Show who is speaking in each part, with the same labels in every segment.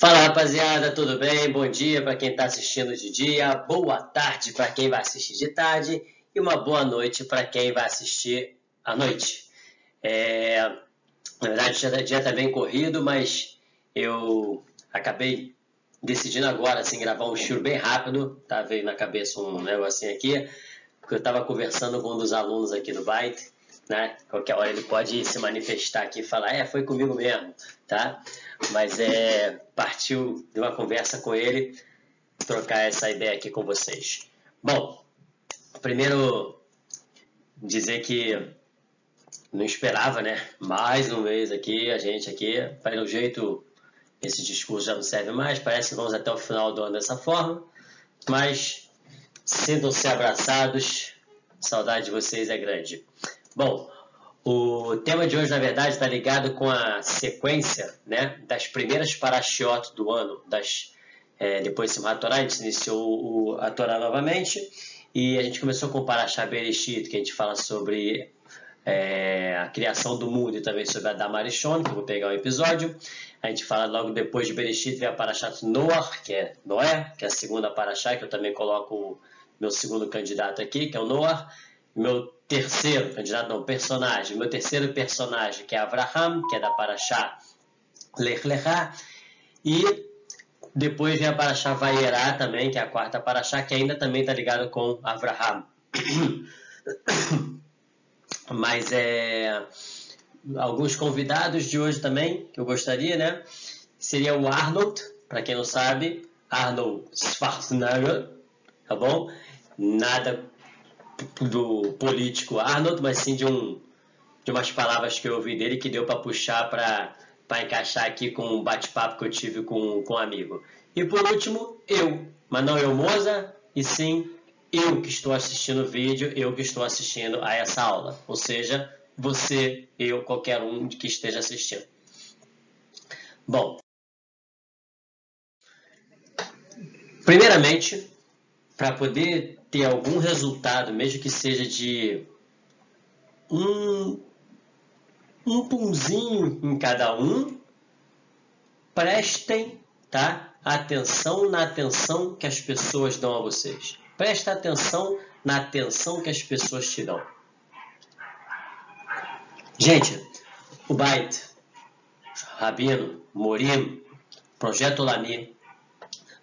Speaker 1: Fala rapaziada, tudo bem? Bom dia para quem está assistindo de dia, boa tarde para quem vai assistir de tarde e uma boa noite para quem vai assistir à noite. É, na verdade, o dia está bem corrido, mas eu acabei decidindo agora assim, gravar um estilo bem rápido, tá? Veio na cabeça um negocinho aqui, porque eu estava conversando com um dos alunos aqui do Byte, né? Qualquer hora ele pode se manifestar aqui e falar, é, foi comigo mesmo, tá? Mas é, partiu de uma conversa com ele trocar essa ideia aqui com vocês. Bom, primeiro dizer que não esperava, né? Mais um mês aqui, a gente aqui, para o jeito esse discurso já não serve mais, parece que vamos até o final do ano dessa forma, mas sintam-se abraçados, saudade de vocês é grande. Bom, o tema de hoje, na verdade, está ligado com a sequência né, das primeiras parashiot do ano. Das, é, depois de Simchat Torah, a gente iniciou o, a Torá novamente e a gente começou com o Parashá Bereshit, que a gente fala sobre é, a criação do mundo e também sobre a Damarishon, que eu vou pegar o episódio. A gente fala logo depois de Bereshit, vem a Parashat Noah, que é Noé, que é a segunda Parashá, que eu também coloco o meu segundo candidato aqui, que é o Noah meu terceiro candidato, não, personagem, meu terceiro personagem, que é Abraham, que é da Paraxá Lech Lechá, e depois vem a Paraxá Vaierá também, que é a quarta Paraxá, que ainda também está ligado com Abraham. Mas é alguns convidados de hoje também, que eu gostaria, né? Seria o Arnold, para quem não sabe, Arnold Schwarzenegger, tá bom? Nada do político Arnold, mas sim de, um, de umas palavras que eu ouvi dele que deu para puxar para encaixar aqui com um bate-papo que eu tive com, com um amigo. E por último, eu, mas não eu, Moza, e sim eu que estou assistindo o vídeo, eu que estou assistindo a essa aula. Ou seja, você, eu, qualquer um que esteja assistindo. Bom, primeiramente, para poder ter algum resultado, mesmo que seja de um, um punzinho em cada um, prestem tá, atenção na atenção que as pessoas dão a vocês. Presta atenção na atenção que as pessoas te dão. Gente, o Byte, Rabino, Morim, Projeto Lami,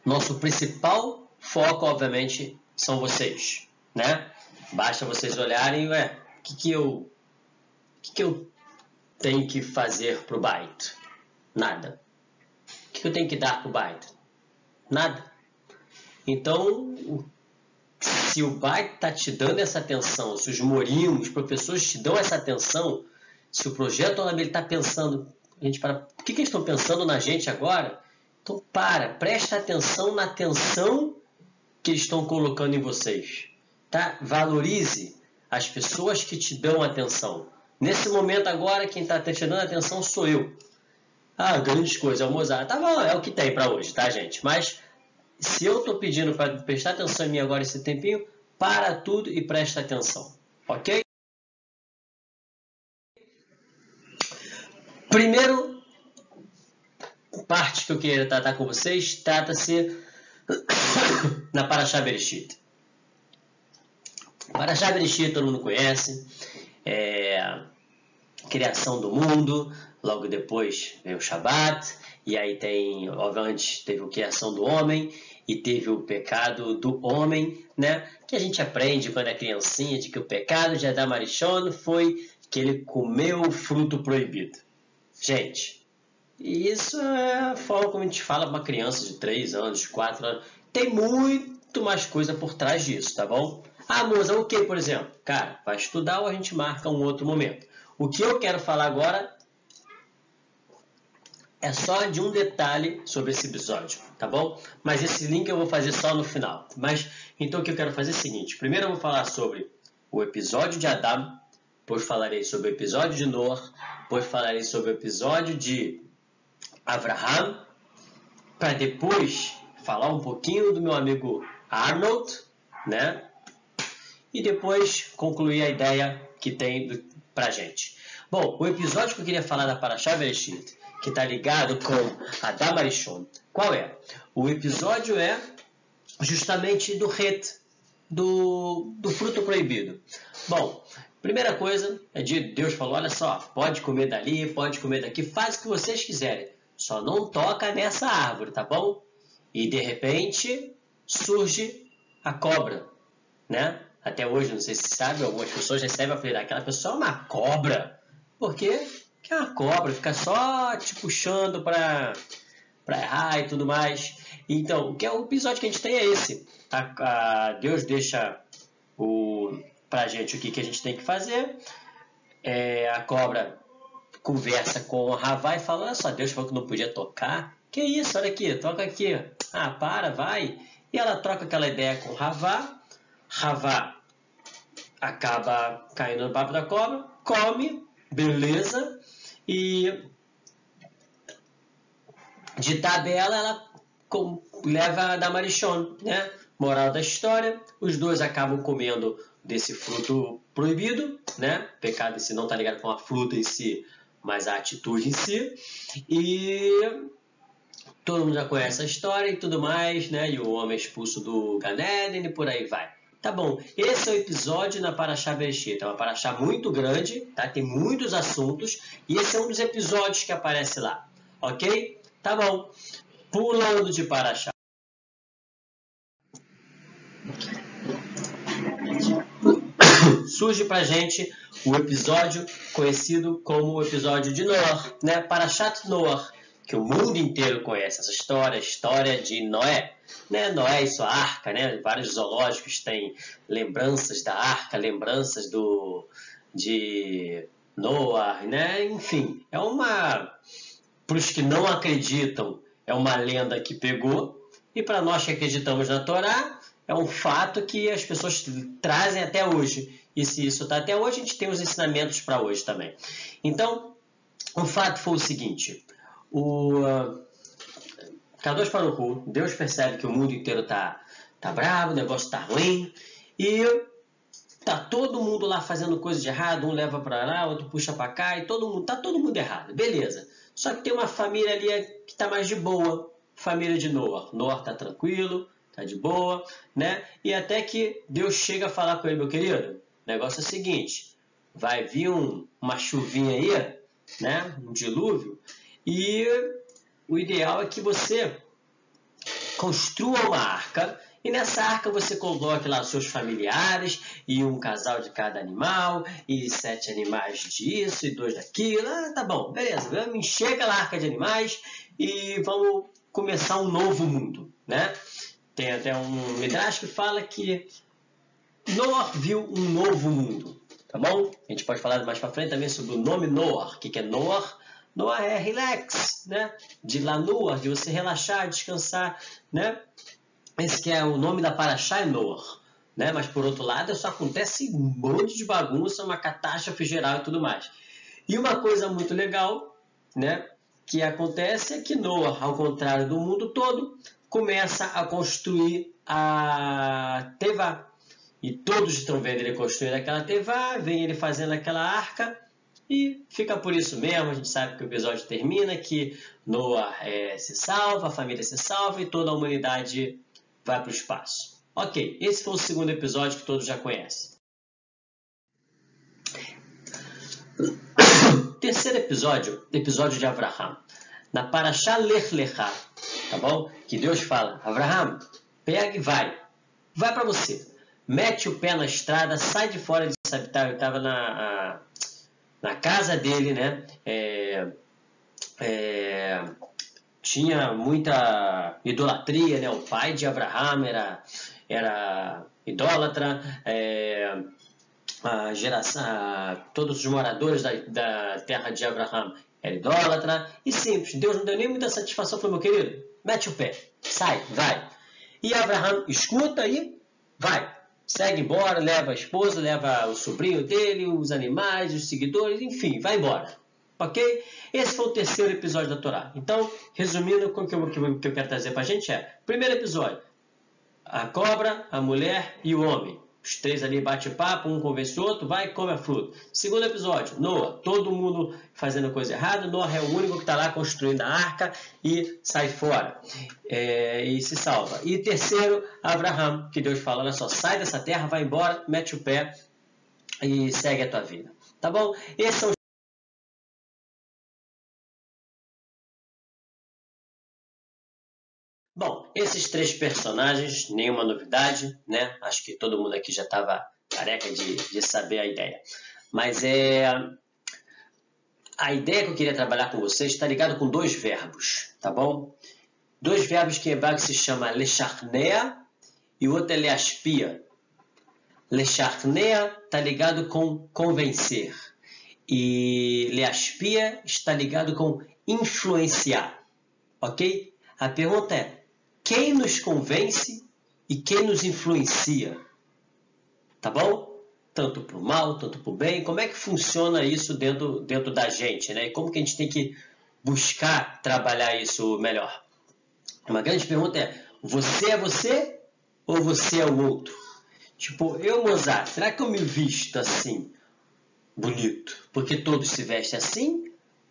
Speaker 1: nosso principal foco, obviamente, são vocês, né? Basta vocês olharem, ué, o que, que eu que, que eu tenho que fazer pro byte? Nada. O que, que eu tenho que dar pro byte? Nada. Então, se o byte está te dando essa atenção, se os morimos, os professores te dão essa atenção, se o projeto ele está pensando, a gente para, o que, que eles estão pensando na gente agora? Então para, presta atenção na atenção que estão colocando em vocês. Tá? Valorize as pessoas que te dão atenção. Nesse momento agora, quem está te dando atenção sou eu. Ah, grandes coisas, é o Mozart. Tá bom, é o que tem para hoje, tá, gente? Mas se eu estou pedindo para prestar atenção em mim agora esse tempinho, para tudo e presta atenção, ok? Primeiro parte que eu queria tratar com vocês trata-se na Paraxá Bereshit. Paraxá Bereshit todo mundo conhece, é, criação do mundo, logo depois veio o Shabat, e aí tem, obviamente, teve a criação do homem, e teve o pecado do homem, né? Que a gente aprende quando é criancinha, de que o pecado de Adam Arishon foi que ele comeu o fruto proibido. Gente, e isso é a forma como a gente fala para uma criança de 3 anos, 4 anos. Tem muito mais coisa por trás disso, tá bom? Ah, moça, o que, por exemplo? Cara, vai estudar ou a gente marca um outro momento. O que eu quero falar agora é só de um detalhe sobre esse episódio, tá bom? Mas esse link eu vou fazer só no final. Mas então o que eu quero fazer é o seguinte: primeiro eu vou falar sobre o episódio de Adam, depois falarei sobre o episódio de Noah, depois falarei sobre o episódio de Abraham, para depois falar um pouquinho do meu amigo Arnold, né? E depois concluir a ideia que tem para gente. Bom, o episódio que eu queria falar da Parashá Bereshit, que está ligado com a Damarishon. Qual é? O episódio é justamente do het, do, do fruto proibido. Bom, primeira coisa é de Deus falou, olha só, pode comer dali, pode comer daqui, faz o que vocês quiserem, só não toca nessa árvore, tá bom? E de repente surge a cobra, né? Até hoje, não sei se sabe, algumas pessoas recebem a apelido, aquela pessoa é uma cobra. Por quê? Porque é uma cobra, fica só te puxando para errar e tudo mais. Então, o que é o episódio que a gente tem é esse. A, a Deus deixa o pra gente o que, que a gente tem que fazer. É, a cobra conversa com o Ravá e fala: Olha só, Deus falou que não podia tocar. Que isso, olha aqui, toca aqui. Ah, para, vai. E ela troca aquela ideia com o Ravá. Ravá acaba caindo no papo da cobra, come, beleza, e de tabela ela leva a Damarichon, né? Moral da história, os dois acabam comendo desse fruto proibido, né? Pecado si não está ligado com a fruta em si, mas a atitude em si. E todo mundo já conhece a história e tudo mais, né? E o homem é expulso do Ganeden e por aí vai. Tá bom, esse é o episódio na Paraxá Bereshit. É uma Paraxá muito grande, tá? Tem muitos assuntos e esse é um dos episódios que aparece lá, ok? Tá bom, pulando de Paraxá. Surge pra gente o episódio conhecido como o episódio de Noah, né? Parashat Noah, que o mundo inteiro conhece essa história, a história de Noé. Né? Noé e sua arca, né? vários zoológicos têm lembranças da arca, lembranças do, de Noah, né? enfim, é uma, para os que não acreditam, é uma lenda que pegou, e para nós que acreditamos na Torá, é um fato que as pessoas trazem até hoje. E se isso está até hoje, a gente tem os ensinamentos para hoje também. Então, o fato foi o seguinte: o uh, Kadosh Baruch Deus percebe que o mundo inteiro tá, tá bravo, o negócio tá ruim, e tá todo mundo lá fazendo coisa de errado, um leva para lá, outro puxa para cá, e todo mundo, tá todo mundo errado, beleza. Só que tem uma família ali que tá mais de boa, família de Noah. Noah tá tranquilo, tá de boa, né? E até que Deus chega a falar com ele, meu querido, o negócio é o seguinte, vai vir um, uma chuvinha aí, né? Um dilúvio, e o ideal é que você construa uma arca e nessa arca você coloque lá seus familiares e um casal de cada animal e sete animais disso e dois daquilo. Ah, tá bom, beleza. Vamos encher aquela arca de animais e vamos começar um novo mundo, né? Tem até um Midrash que fala que Noah viu um novo mundo, tá bom? A gente pode falar mais para frente também sobre o nome Noah. O que é Noah? Noah é relax, né? De lanua, de você relaxar, descansar, né? Esse que é o nome da paraxá é Noah, né? Mas por outro lado, só acontece um monte de bagunça, uma catástrofe geral e tudo mais. E uma coisa muito legal, né? Que acontece é que Noah, ao contrário do mundo todo, começa a construir a Teva. E todos estão vendo ele construir aquela Teva, vem ele fazendo aquela arca, e fica por isso mesmo, a gente sabe que o episódio termina, que Noah é, se salva, a família se salva e toda a humanidade vai para o espaço. Ok, esse foi o segundo episódio que todos já conhecem. Terceiro episódio, episódio de Abraham. Na Parashá Lech Lechá, tá bom? Que Deus fala, Abraham, pega e vai. Vai para você. Mete o pé na estrada, sai de fora de habitar. Eu estava na... Na casa dele, né? É, é, tinha muita idolatria, né? O pai de Abraham era, era idólatra, é, a geração, a, todos os moradores da, da terra de Abraham era idólatra, e simples, Deus não deu nem muita satisfação, falou, meu querido, mete o pé, sai, vai. E Abraham escuta e vai segue embora, leva a esposa, leva o sobrinho dele, os animais, os seguidores, enfim, vai embora. Ok? Esse foi o terceiro episódio da Torá. Então, resumindo, o que eu, que eu quero trazer para a gente é: primeiro episódio, a cobra, a mulher e o homem. Os três ali bate papo, um convence o outro, vai e come a fruta. Segundo episódio, Noah, todo mundo fazendo coisa errada, Noah é o único que está lá construindo a arca e sai fora é, e se salva. E terceiro, Abraham, que Deus fala, olha só, sai dessa terra, vai embora, mete o pé e segue a tua vida. Tá bom? Esses são Esses três personagens, nenhuma novidade, né? Acho que todo mundo aqui já estava careca de, de saber a ideia. Mas é a ideia que eu queria trabalhar com vocês está ligado com dois verbos, tá bom? Dois verbos que em hebraico se chama lecharnea e o outro é leaspia. Lecharnea está ligado com convencer e leaspia está ligado com influenciar, ok? A pergunta é, quem nos convence e quem nos influencia. Tá bom? Tanto para o mal, tanto para o bem. Como é que funciona isso dentro, dentro da gente? Né? E como que a gente tem que buscar trabalhar isso melhor? Uma grande pergunta é: você é você ou você é o outro? Tipo, eu, Mozart, será que eu me visto assim, bonito, porque todos se vestem assim?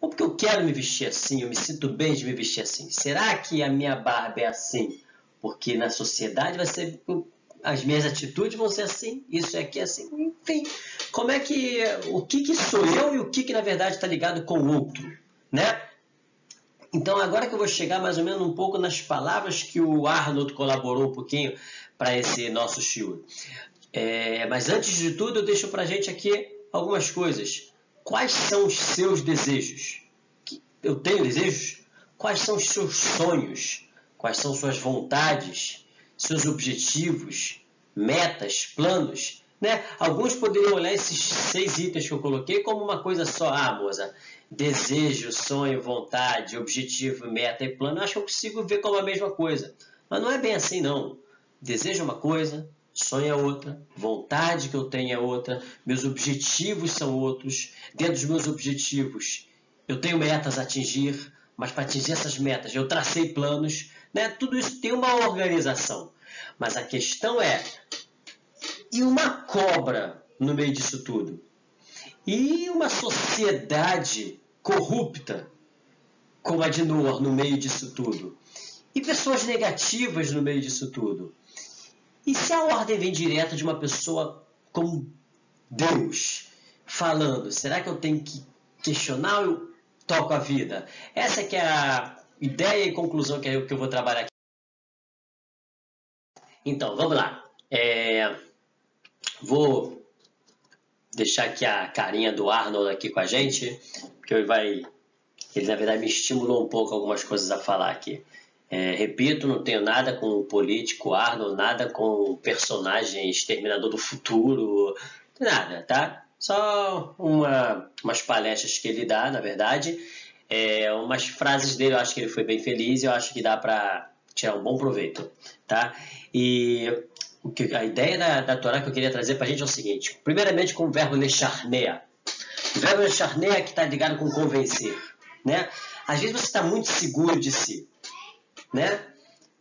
Speaker 1: Ou porque eu quero me vestir assim, eu me sinto bem de me vestir assim. Será que a minha barba é assim? Porque na sociedade vai ser. As minhas atitudes vão ser assim, isso aqui é assim. Enfim, como é que. O que, que sou eu e o que, que na verdade está ligado com o outro? Né? Então, agora que eu vou chegar mais ou menos um pouco nas palavras que o Arnold colaborou um pouquinho para esse nosso show. É, mas antes de tudo, eu deixo para gente aqui algumas coisas. Quais são os seus desejos? Eu tenho desejos? Quais são os seus sonhos? Quais são suas vontades? Seus objetivos? Metas? Planos? Né? Alguns poderiam olhar esses seis itens que eu coloquei como uma coisa só. Ah, moça, desejo, sonho, vontade, objetivo, meta e plano. Eu acho que eu consigo ver como a mesma coisa. Mas não é bem assim, não. Desejo é uma coisa, sonho é outra, vontade que eu tenho é outra, meus objetivos são outros. Dentro dos meus objetivos, eu tenho metas a atingir, mas para atingir essas metas eu tracei planos, né? Tudo isso tem uma organização. Mas a questão é, e uma cobra no meio disso tudo? E uma sociedade corrupta, como a de Noor, no meio disso tudo? E pessoas negativas no meio disso tudo? E se a ordem vem direto de uma pessoa como Deus falando, será que eu tenho que questionar ou eu toco a vida? Essa que é a ideia e conclusão que eu, que eu vou trabalhar aqui. Então, vamos lá. É... Vou deixar aqui a carinha do Arnold aqui com a gente, porque ele vai... Ele, na verdade, me estimulou um pouco algumas coisas a falar aqui. É, repito, não tenho nada com o político Arnold, nada com o personagem Exterminador do Futuro, nada, tá? Só uma, umas palestras que ele dá, na verdade. É, umas frases dele, eu acho que ele foi bem feliz e eu acho que dá para tirar um bom proveito, tá? E a ideia da, da Torá que eu queria trazer para a gente é o seguinte: primeiramente, com o verbo lecharnea. O verbo lecharnea que está ligado com convencer, né? Às vezes você está muito seguro de si né?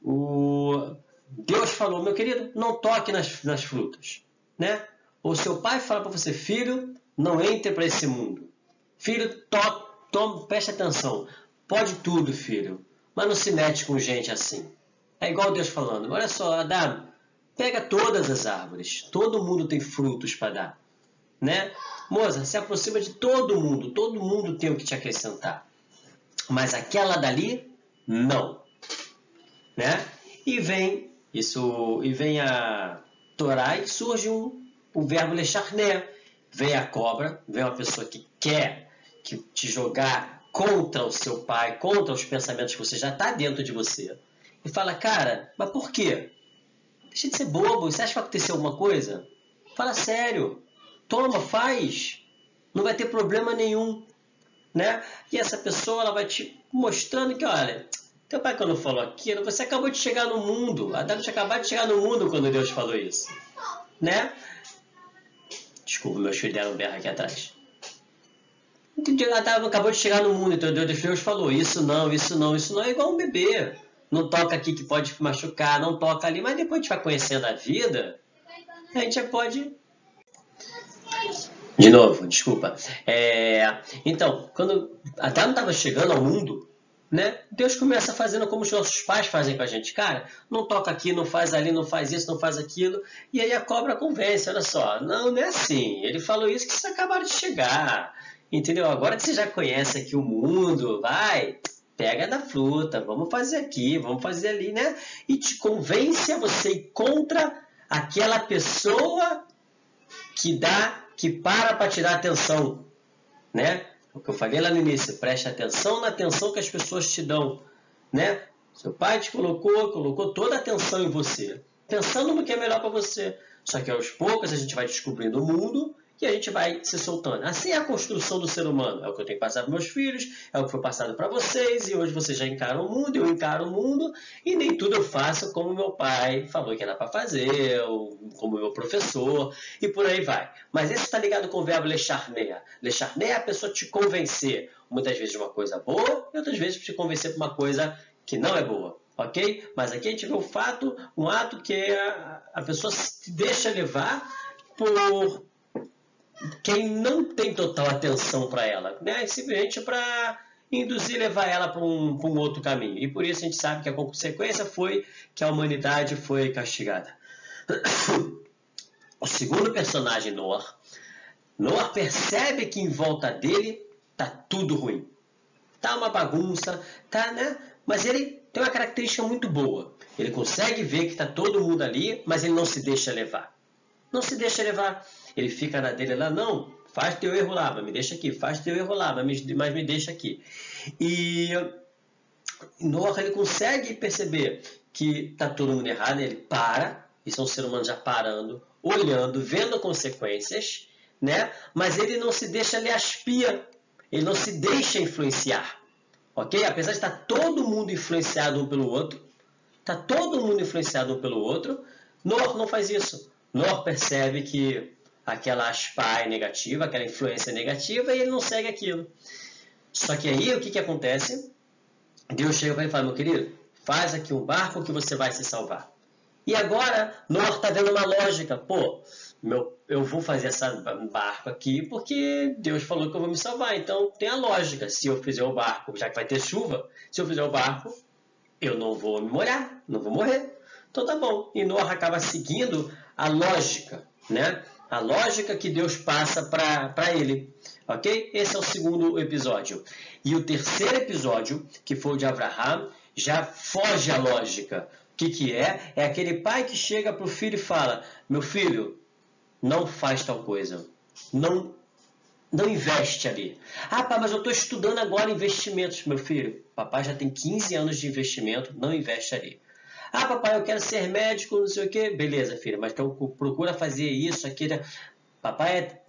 Speaker 1: O Deus falou, meu querido, não toque nas, nas frutas, né? Ou seu pai fala para você, filho, não entre para esse mundo. Filho, to, tome, preste atenção. Pode tudo, filho, mas não se mete com gente assim. É igual Deus falando, olha só, Adão, pega todas as árvores, todo mundo tem frutos para dar, né? Moça, se aproxima de todo mundo, todo mundo tem o que te acrescentar. Mas aquela dali, não né? E vem isso e vem a Torá e surge um, o verbo lecharné. Vem a cobra, vem uma pessoa que quer que te jogar contra o seu pai, contra os pensamentos que você já está dentro de você. E fala, cara, mas por quê? Deixa de ser bobo, você acha que vai acontecer alguma coisa? Fala sério, toma, faz, não vai ter problema nenhum. Né? E essa pessoa ela vai te mostrando que, olha, teu pai, quando falou aquilo, você acabou de chegar no mundo. Adão tinha acabado de chegar no mundo quando Deus falou isso. Né? Desculpa, meu filho deram berro aqui atrás. Adão acabou de chegar no mundo, então Deus falou: Isso não, isso não, isso não. É igual um bebê. Não toca aqui que pode machucar, não toca ali. Mas depois a gente vai conhecendo a vida, a gente já pode. De novo, desculpa. É, então, quando Adão estava chegando ao mundo, né? Deus começa fazendo como os nossos pais fazem com a gente. Cara, não toca aqui, não faz ali, não faz isso, não faz aquilo. E aí a cobra convence, olha só. Não, não é assim. Ele falou isso que vocês acabaram de chegar. Entendeu? Agora que você já conhece aqui o mundo, vai, pega da fruta, vamos fazer aqui, vamos fazer ali, né? E te convence a você ir contra aquela pessoa que dá, que para para te dar atenção, né? O que eu falei lá no início, preste atenção na atenção que as pessoas te dão, né? Seu pai te colocou, colocou toda a atenção em você, pensando no que é melhor para você. Só que aos poucos a gente vai descobrindo o mundo e a gente vai se soltando. Assim é a construção do ser humano. É o que eu tenho passado para meus filhos, é o que foi passado para vocês, e hoje vocês já encaram o mundo, eu encaro o mundo, e nem tudo eu faço como meu pai falou que era para fazer, ou como meu professor, e por aí vai. Mas esse está ligado com o verbo lecharneia. Lecharneia é a pessoa te convencer, muitas vezes de uma coisa boa, e outras vezes te convencer por uma coisa que não é boa ok? Mas aqui a gente vê o fato, um ato que a, a pessoa se deixa levar por quem não tem total atenção para ela, né? simplesmente para induzir, levar ela para um, um outro caminho. E por isso a gente sabe que a consequência foi que a humanidade foi castigada. O segundo personagem, Noah, Noah percebe que em volta dele tá tudo ruim. Tá uma bagunça, tá, né? Mas ele tem uma característica muito boa. Ele consegue ver que tá todo mundo ali, mas ele não se deixa levar. Não se deixa levar. Ele fica na dele lá, não, faz teu erro lá, mas me deixa aqui, faz teu erro lá, mas me, mas me deixa aqui. E Noah ele consegue perceber que está todo mundo errado, ele para, isso é um ser humano já parando, olhando, vendo consequências, né? mas ele não se deixa lhe aspia, ele não se deixa influenciar. Ok? Apesar de estar todo mundo influenciado um pelo outro, está todo mundo influenciado um pelo outro, Noah não faz isso. Noah percebe que aquela aspai negativa, aquela influência negativa, e ele não segue aquilo. Só que aí o que, que acontece? Deus chega e fala, meu querido, faz aqui um barco que você vai se salvar. E agora, Noah está vendo uma lógica. Pô, meu, eu vou fazer esse barco aqui porque Deus falou que eu vou me salvar. Então tem a lógica. Se eu fizer o barco, já que vai ter chuva, se eu fizer o barco, eu não vou me molhar, não vou morrer. Então tá bom. E Noah acaba seguindo a lógica, né? A lógica que Deus passa para ele. Ok? Esse é o segundo episódio. E o terceiro episódio, que foi o de Abraham, já foge à lógica. O que, que é? É aquele pai que chega para o filho e fala: Meu filho, não faz tal coisa. Não, não investe ali. Ah, pai, mas eu estou estudando agora investimentos. Meu filho, papai já tem 15 anos de investimento, não investe ali. Ah, papai, eu quero ser médico, não sei o quê. Beleza, filha, mas então procura fazer isso, aquilo. Papai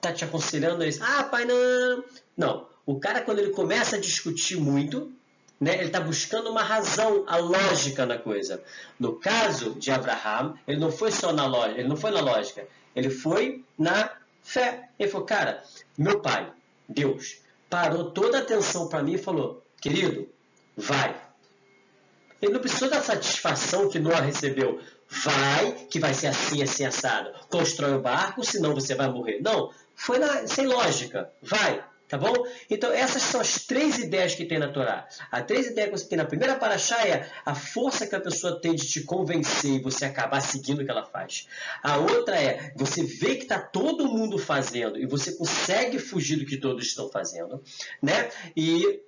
Speaker 1: tá te aconselhando isso. Ah, pai, não. Não. O cara, quando ele começa a discutir muito, né, ele está buscando uma razão, a lógica na coisa. No caso de Abraham, ele não foi só na lógica, ele não foi na lógica, ele foi na fé. Ele falou, cara, meu pai, Deus, parou toda a atenção para mim e falou, querido, vai, ele não precisou da satisfação que Noah recebeu. Vai, que vai ser assim, assim, assado. Constrói o barco, senão você vai morrer. Não, foi na, sem lógica. Vai, tá bom? Então, essas são as três ideias que tem na Torá. As três ideias que você tem na primeira paraxá é a força que a pessoa tem de te convencer e você acabar seguindo o que ela faz. A outra é você vê que está todo mundo fazendo e você consegue fugir do que todos estão fazendo, né? E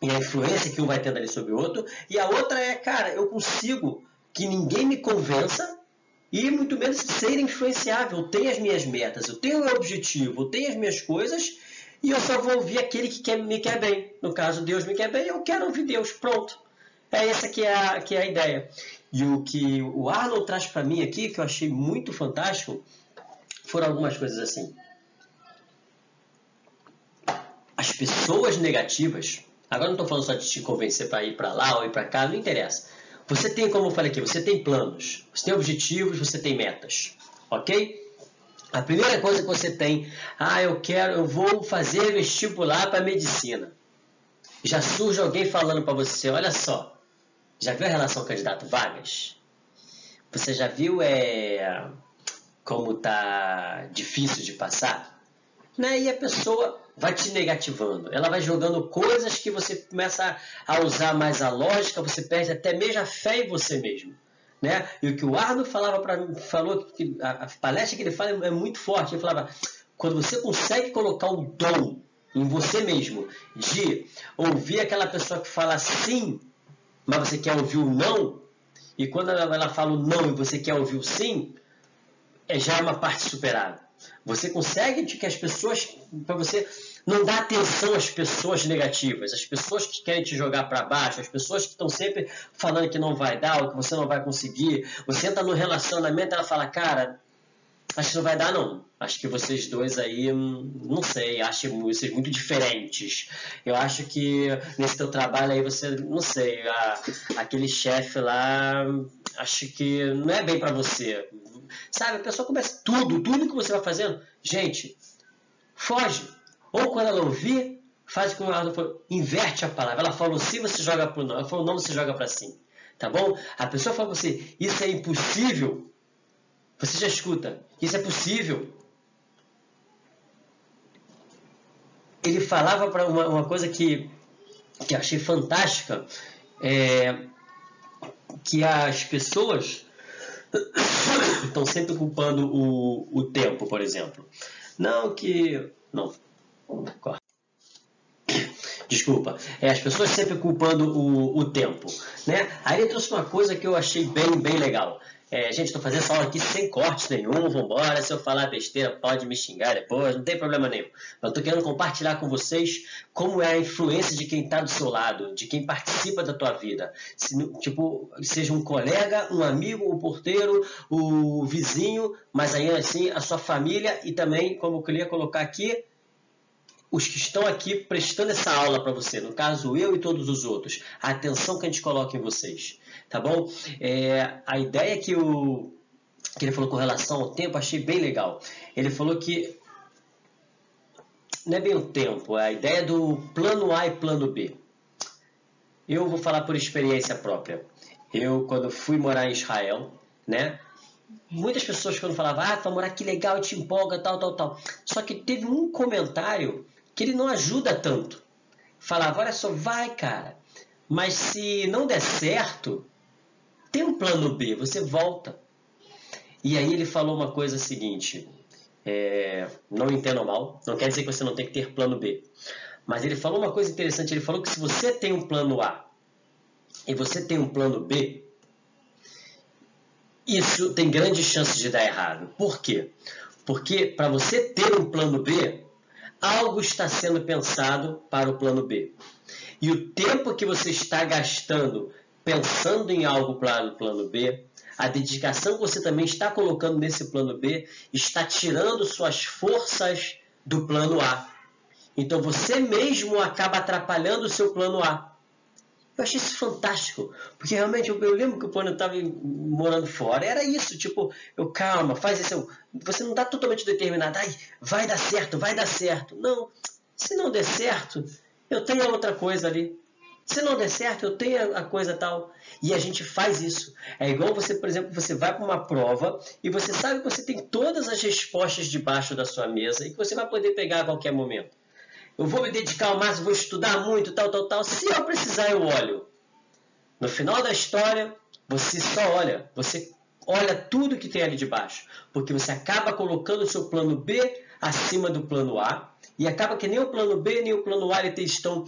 Speaker 1: e a influência que um vai tendo ali sobre o outro. E a outra é, cara, eu consigo que ninguém me convença e muito menos ser influenciável. Eu tenho as minhas metas, eu tenho o meu objetivo, eu tenho as minhas coisas e eu só vou ouvir aquele que quer, me quer bem. No caso, Deus me quer bem, eu quero ouvir Deus. Pronto. É essa que é a, que é a ideia. E o que o Arnold traz para mim aqui, que eu achei muito fantástico, foram algumas coisas assim. As pessoas negativas Agora não estou falando só de te convencer para ir para lá ou ir para cá, não interessa. Você tem, como eu falei aqui, você tem planos, você tem objetivos, você tem metas, ok? A primeira coisa que você tem, ah, eu quero, eu vou fazer vestibular para medicina. Já surge alguém falando para você, olha só, já viu a relação candidato vagas? Você já viu é, como tá difícil de passar, né? E a pessoa vai te negativando, ela vai jogando coisas que você começa a usar mais a lógica, você perde até mesmo a fé em você mesmo. Né? E o que o Arno falava para mim, falou que a, a, palestra que ele fala é, é muito forte. Ele falava: quando você consegue colocar o dom em você mesmo de ouvir aquela pessoa que fala sim, mas você quer ouvir o não, e quando ela, ela fala o não e você quer ouvir o sim, é já é uma parte superada. Você consegue que as pessoas, para você não dar atenção às pessoas negativas, às pessoas que querem te jogar para baixo, às pessoas que estão sempre falando que não vai dar ou que você não vai conseguir. Você entra no relacionamento ela fala, cara, acho que não vai dar não. Acho que vocês dois aí, hum, não sei, acho vocês muito diferentes. Eu acho que nesse teu trabalho aí você, não sei, a, aquele chefe lá, acho que não é bem para você. Sabe, a pessoa começa tudo, tudo que você vai fazendo. Gente, foge. Ou quando ela ouvir, faz como ela falou, inverte a palavra. Ela falou sim, você joga para o não. Ela falou não, você joga para sim. Tá bom? A pessoa fala para você, isso é impossível. Você já escuta, isso é possível. Ele falava para uma, uma, coisa que, que achei fantástica, é, que as pessoas estão sempre culpando o, o tempo, por exemplo. Não que. Não. Desculpa. É, as pessoas sempre culpando o, o tempo. Né? Aí ele trouxe uma coisa que eu achei bem, bem legal. É, gente, estou fazendo essa aula aqui sem cortes nenhum, vambora. Se eu falar besteira, pode me xingar depois, não tem problema nenhum. Eu estou querendo compartilhar com vocês como é a influência de quem está do seu lado, de quem participa da tua vida. Se, tipo, seja um colega, um amigo, um porteiro, o vizinho, mas aí assim a sua família e também, como eu queria colocar aqui, os que estão aqui prestando essa aula para você, no caso eu e todos os outros, a atenção que a gente coloca em vocês tá bom? É, a ideia que, que ele falou com relação ao tempo, achei bem legal. Ele falou que não é bem o tempo, é a ideia do plano A e plano B. Eu vou falar por experiência própria. Eu, quando fui morar em Israel, né? Muitas pessoas quando falavam, ah, vai morar que legal, te empolga, tal, tal, tal. Só que teve um comentário que ele não ajuda tanto. Falava, olha só, vai, cara. Mas se não der certo, tem um plano B, você volta. E aí ele falou uma coisa seguinte, é, não entendo mal, não quer dizer que você não tem que ter plano B. Mas ele falou uma coisa interessante, ele falou que se você tem um plano A e você tem um plano B, isso tem grandes chances de dar errado. Por quê? Porque para você ter um plano B, algo está sendo pensado para o plano B. E o tempo que você está gastando pensando em algo para o plano B, a dedicação que você também está colocando nesse plano B está tirando suas forças do plano A. Então você mesmo acaba atrapalhando o seu plano A. Eu achei isso fantástico, porque realmente eu, eu lembro que quando eu estava morando fora, era isso, tipo, eu calma, faz isso, você não está totalmente determinado, ai, vai dar certo, vai dar certo. Não, se não der certo, eu tenho outra coisa ali. Se não der certo, eu tenho a coisa tal. E a gente faz isso. É igual você, por exemplo, você vai para uma prova e você sabe que você tem todas as respostas debaixo da sua mesa e que você vai poder pegar a qualquer momento. Eu vou me dedicar ao máximo, vou estudar muito, tal, tal, tal. Se eu precisar, eu olho. No final da história, você só olha. Você olha tudo que tem ali debaixo. Porque você acaba colocando o seu plano B acima do plano A. E acaba que nem o plano B nem o plano A estão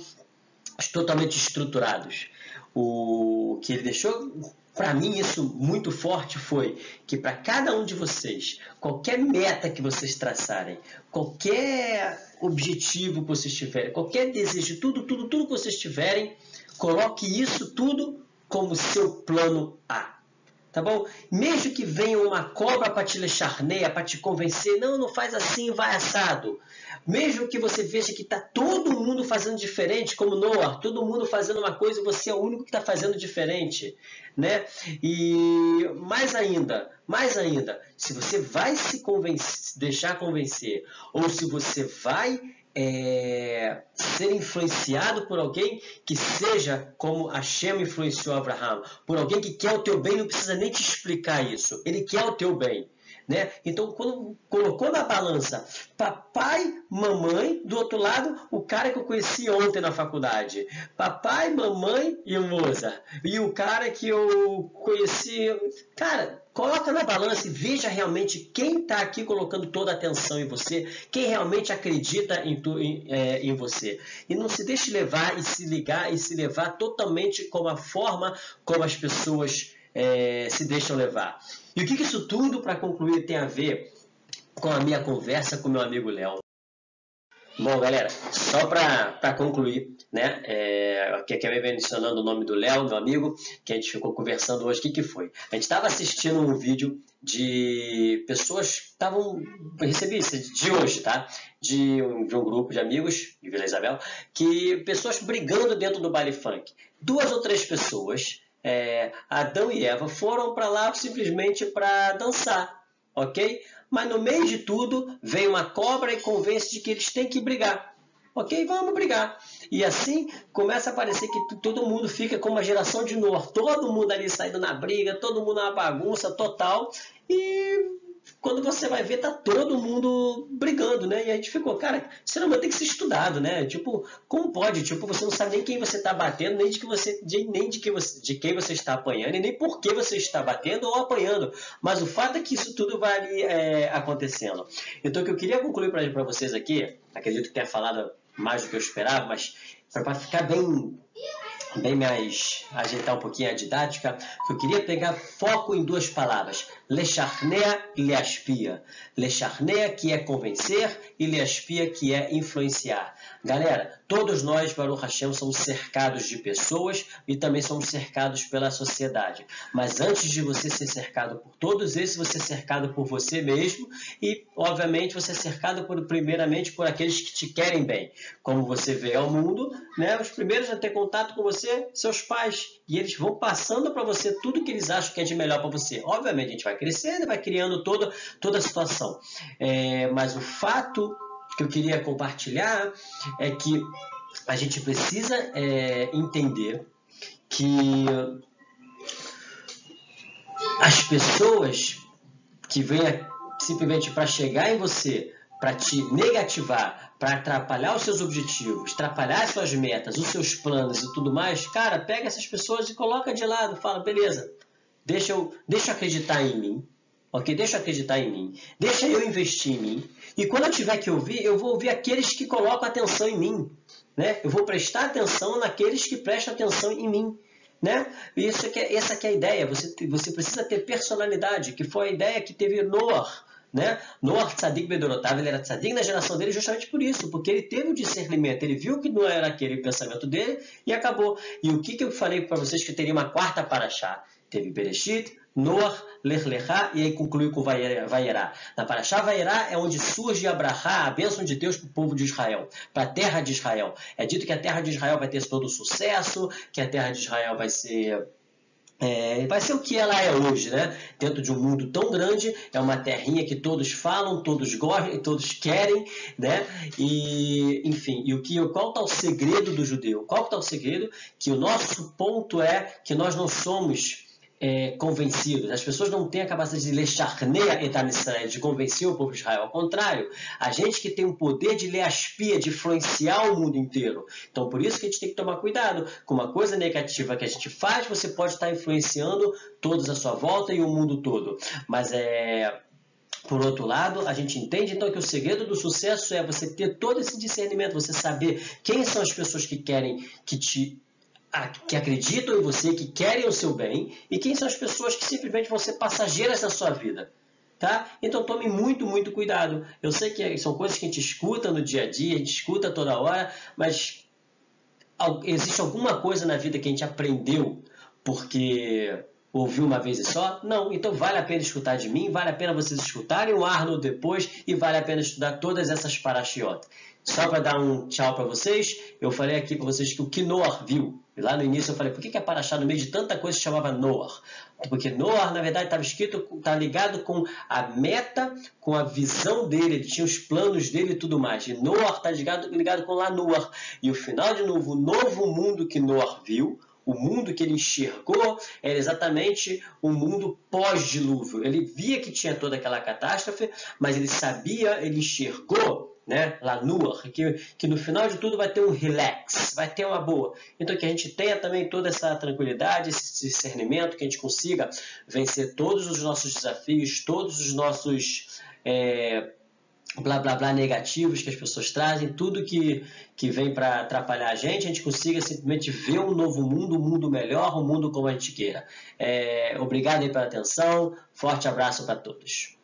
Speaker 1: totalmente estruturados. O que ele deixou para mim isso muito forte foi que para cada um de vocês, qualquer meta que vocês traçarem, qualquer objetivo que vocês tiverem, qualquer desejo, tudo, tudo, tudo que vocês tiverem, coloque isso tudo como seu plano A. Tá bom? Mesmo que venha uma cobra para te lecharneia, para te convencer, não, não faz assim, vai assado. Mesmo que você veja que está todo mundo fazendo diferente, como Noah, todo mundo fazendo uma coisa você é o único que está fazendo diferente, né? E mais ainda, mais ainda, se você vai se convencer, deixar convencer, ou se você vai é, ser influenciado por alguém que seja como Hashem influenciou Abraham, por alguém que quer o teu bem, não precisa nem te explicar isso, ele quer o teu bem. Né? Então, quando colocou na balança papai, mamãe, do outro lado, o cara que eu conheci ontem na faculdade. Papai, mamãe e o Moza. E o cara que eu conheci. Cara, coloca na balança e veja realmente quem está aqui colocando toda a atenção em você, quem realmente acredita em, tu, em, é, em, você. E não se deixe levar e se ligar e se levar totalmente como a forma como as pessoas é, se deixam levar. E o que, que isso tudo, para concluir, tem a ver com a minha conversa com meu amigo Léo? Bom, galera, só para concluir, né? É, que acabei mencionando o nome do Léo, meu amigo, que a gente ficou conversando hoje. O que, que foi? A gente estava assistindo um vídeo de pessoas que estavam. Recebi isso de hoje, tá? De um, de um grupo de amigos de Vila Isabel, que pessoas brigando dentro do baile funk. Duas ou três pessoas é, Adão e Eva foram para lá simplesmente para dançar, ok? Mas no meio de tudo vem uma cobra e convence de que eles têm que brigar. Ok, vamos brigar. E assim começa a parecer que todo mundo fica com uma geração de Noah. Todo mundo ali saindo na briga, todo mundo na bagunça total. E quando você vai ver, tá todo mundo brigando, né? E a gente ficou, cara, isso não tem que ser estudado, né? Tipo, como pode? Tipo, você não sabe nem quem você está batendo, nem de que você, de, nem de, que você, de quem você está apanhando, e nem por que você está batendo ou apanhando. Mas o fato é que isso tudo vai ali é, acontecendo. Então, o que eu queria concluir para vocês aqui, acredito que tenha falado mais do que eu esperava, mas para ficar bem bem mais ajeitar um pouquinho a didática, que eu queria pegar foco em duas palavras, lecharnea e leaspia. Lecharnea, que é convencer, e leaspia, que é influenciar. Galera, todos nós, Baruch Hashem, somos cercados de pessoas e também somos cercados pela sociedade. Mas antes de você ser cercado por todos esses, você é cercado por você mesmo e, obviamente, você é cercado por, primeiramente por aqueles que te querem bem. Como você vê ao mundo, né, os primeiros a ter contato com você, seus pais. E eles vão passando para você tudo que eles acham que é de melhor para você. Obviamente, a gente vai crescendo vai criando toda, toda a situação. É, mas o fato que eu queria compartilhar é que a gente precisa é, entender que as pessoas que vêm simplesmente para chegar em você, para te negativar, para atrapalhar os seus objetivos, atrapalhar as suas metas, os seus planos e tudo mais, cara, pega essas pessoas e coloca de lado, fala, beleza, deixa eu, deixa eu acreditar em mim, ok? Deixa eu acreditar em mim, deixa eu investir em mim, e quando eu tiver que ouvir, eu vou ouvir aqueles que colocam atenção em mim. Né? Eu vou prestar atenção naqueles que prestam atenção em mim. Né? E isso que é, essa que é a ideia. Você, você precisa ter personalidade, que foi a ideia que teve Noah. Né? Noah Tzadik Bedorotav, ele era tzadik na geração dele justamente por isso, porque ele teve o discernimento, ele viu que não era aquele pensamento dele e acabou. E o que, que eu falei para vocês que teria uma quarta para achar? Teve Bereshit, Noah, Lech Lechá, e aí conclui com Vaierá. Na Paraxá Vaierá é onde surge Abraha, a bênção de Deus para o povo de Israel, para a terra de Israel. É dito que a terra de Israel vai ter todo o sucesso, que a terra de Israel vai ser é, vai ser o que ela é hoje, né? Dentro de um mundo tão grande, é uma terrinha que todos falam, todos gostam, todos querem, né? E, enfim, e o que, qual está o segredo do judeu? Qual está o segredo? Que o nosso ponto é que nós não somos é, convencidos. As pessoas não têm a capacidade de ler charneia etam Israel, de convencer o povo de Israel. Ao contrário, a gente que tem o poder de ler aspia, de influenciar o mundo inteiro. Então, por isso que a gente tem que tomar cuidado. Com uma coisa negativa que a gente faz, você pode estar influenciando todos à sua volta e o mundo todo. Mas é... Por outro lado, a gente entende então que o segredo do sucesso é você ter todo esse discernimento, você saber quem são as pessoas que querem que te que acreditam em você, que querem o seu bem, e quem são as pessoas que simplesmente vão ser passageiras da sua vida. Tá? Então tome muito, muito cuidado. Eu sei que são coisas que a gente escuta no dia a dia, a gente escuta toda hora, mas existe alguma coisa na vida que a gente aprendeu porque ouviu uma vez e só? Não. Então vale a pena escutar de mim, vale a pena vocês escutarem o Arnold depois e vale a pena estudar todas essas parachiotas. Só para dar um tchau para vocês, eu falei aqui para vocês que o que Noah viu. Lá no início eu falei, por que, que é Paraxá no meio de tanta coisa se chamava Noah? Porque Noah, na verdade, estava escrito, está ligado com a meta, com a visão dele, ele tinha os planos dele e tudo mais. E Noah está ligado, ligado com Lanuar. E o final de novo, o novo mundo que Noah viu, o mundo que ele enxergou era exatamente o mundo pós-dilúvio. Ele via que tinha toda aquela catástrofe, mas ele sabia, ele enxergou né, lá Noah, que, que no final de tudo vai ter um relax, vai ter uma boa. Então que a gente tenha também toda essa tranquilidade, esse discernimento, que a gente consiga vencer todos os nossos desafios, todos os nossos é, blá blá blá negativos que as pessoas trazem, tudo que, que vem para atrapalhar a gente, a gente consiga simplesmente ver um novo mundo, um mundo melhor, um mundo como a gente queira. É, obrigado aí pela atenção, forte abraço para todos.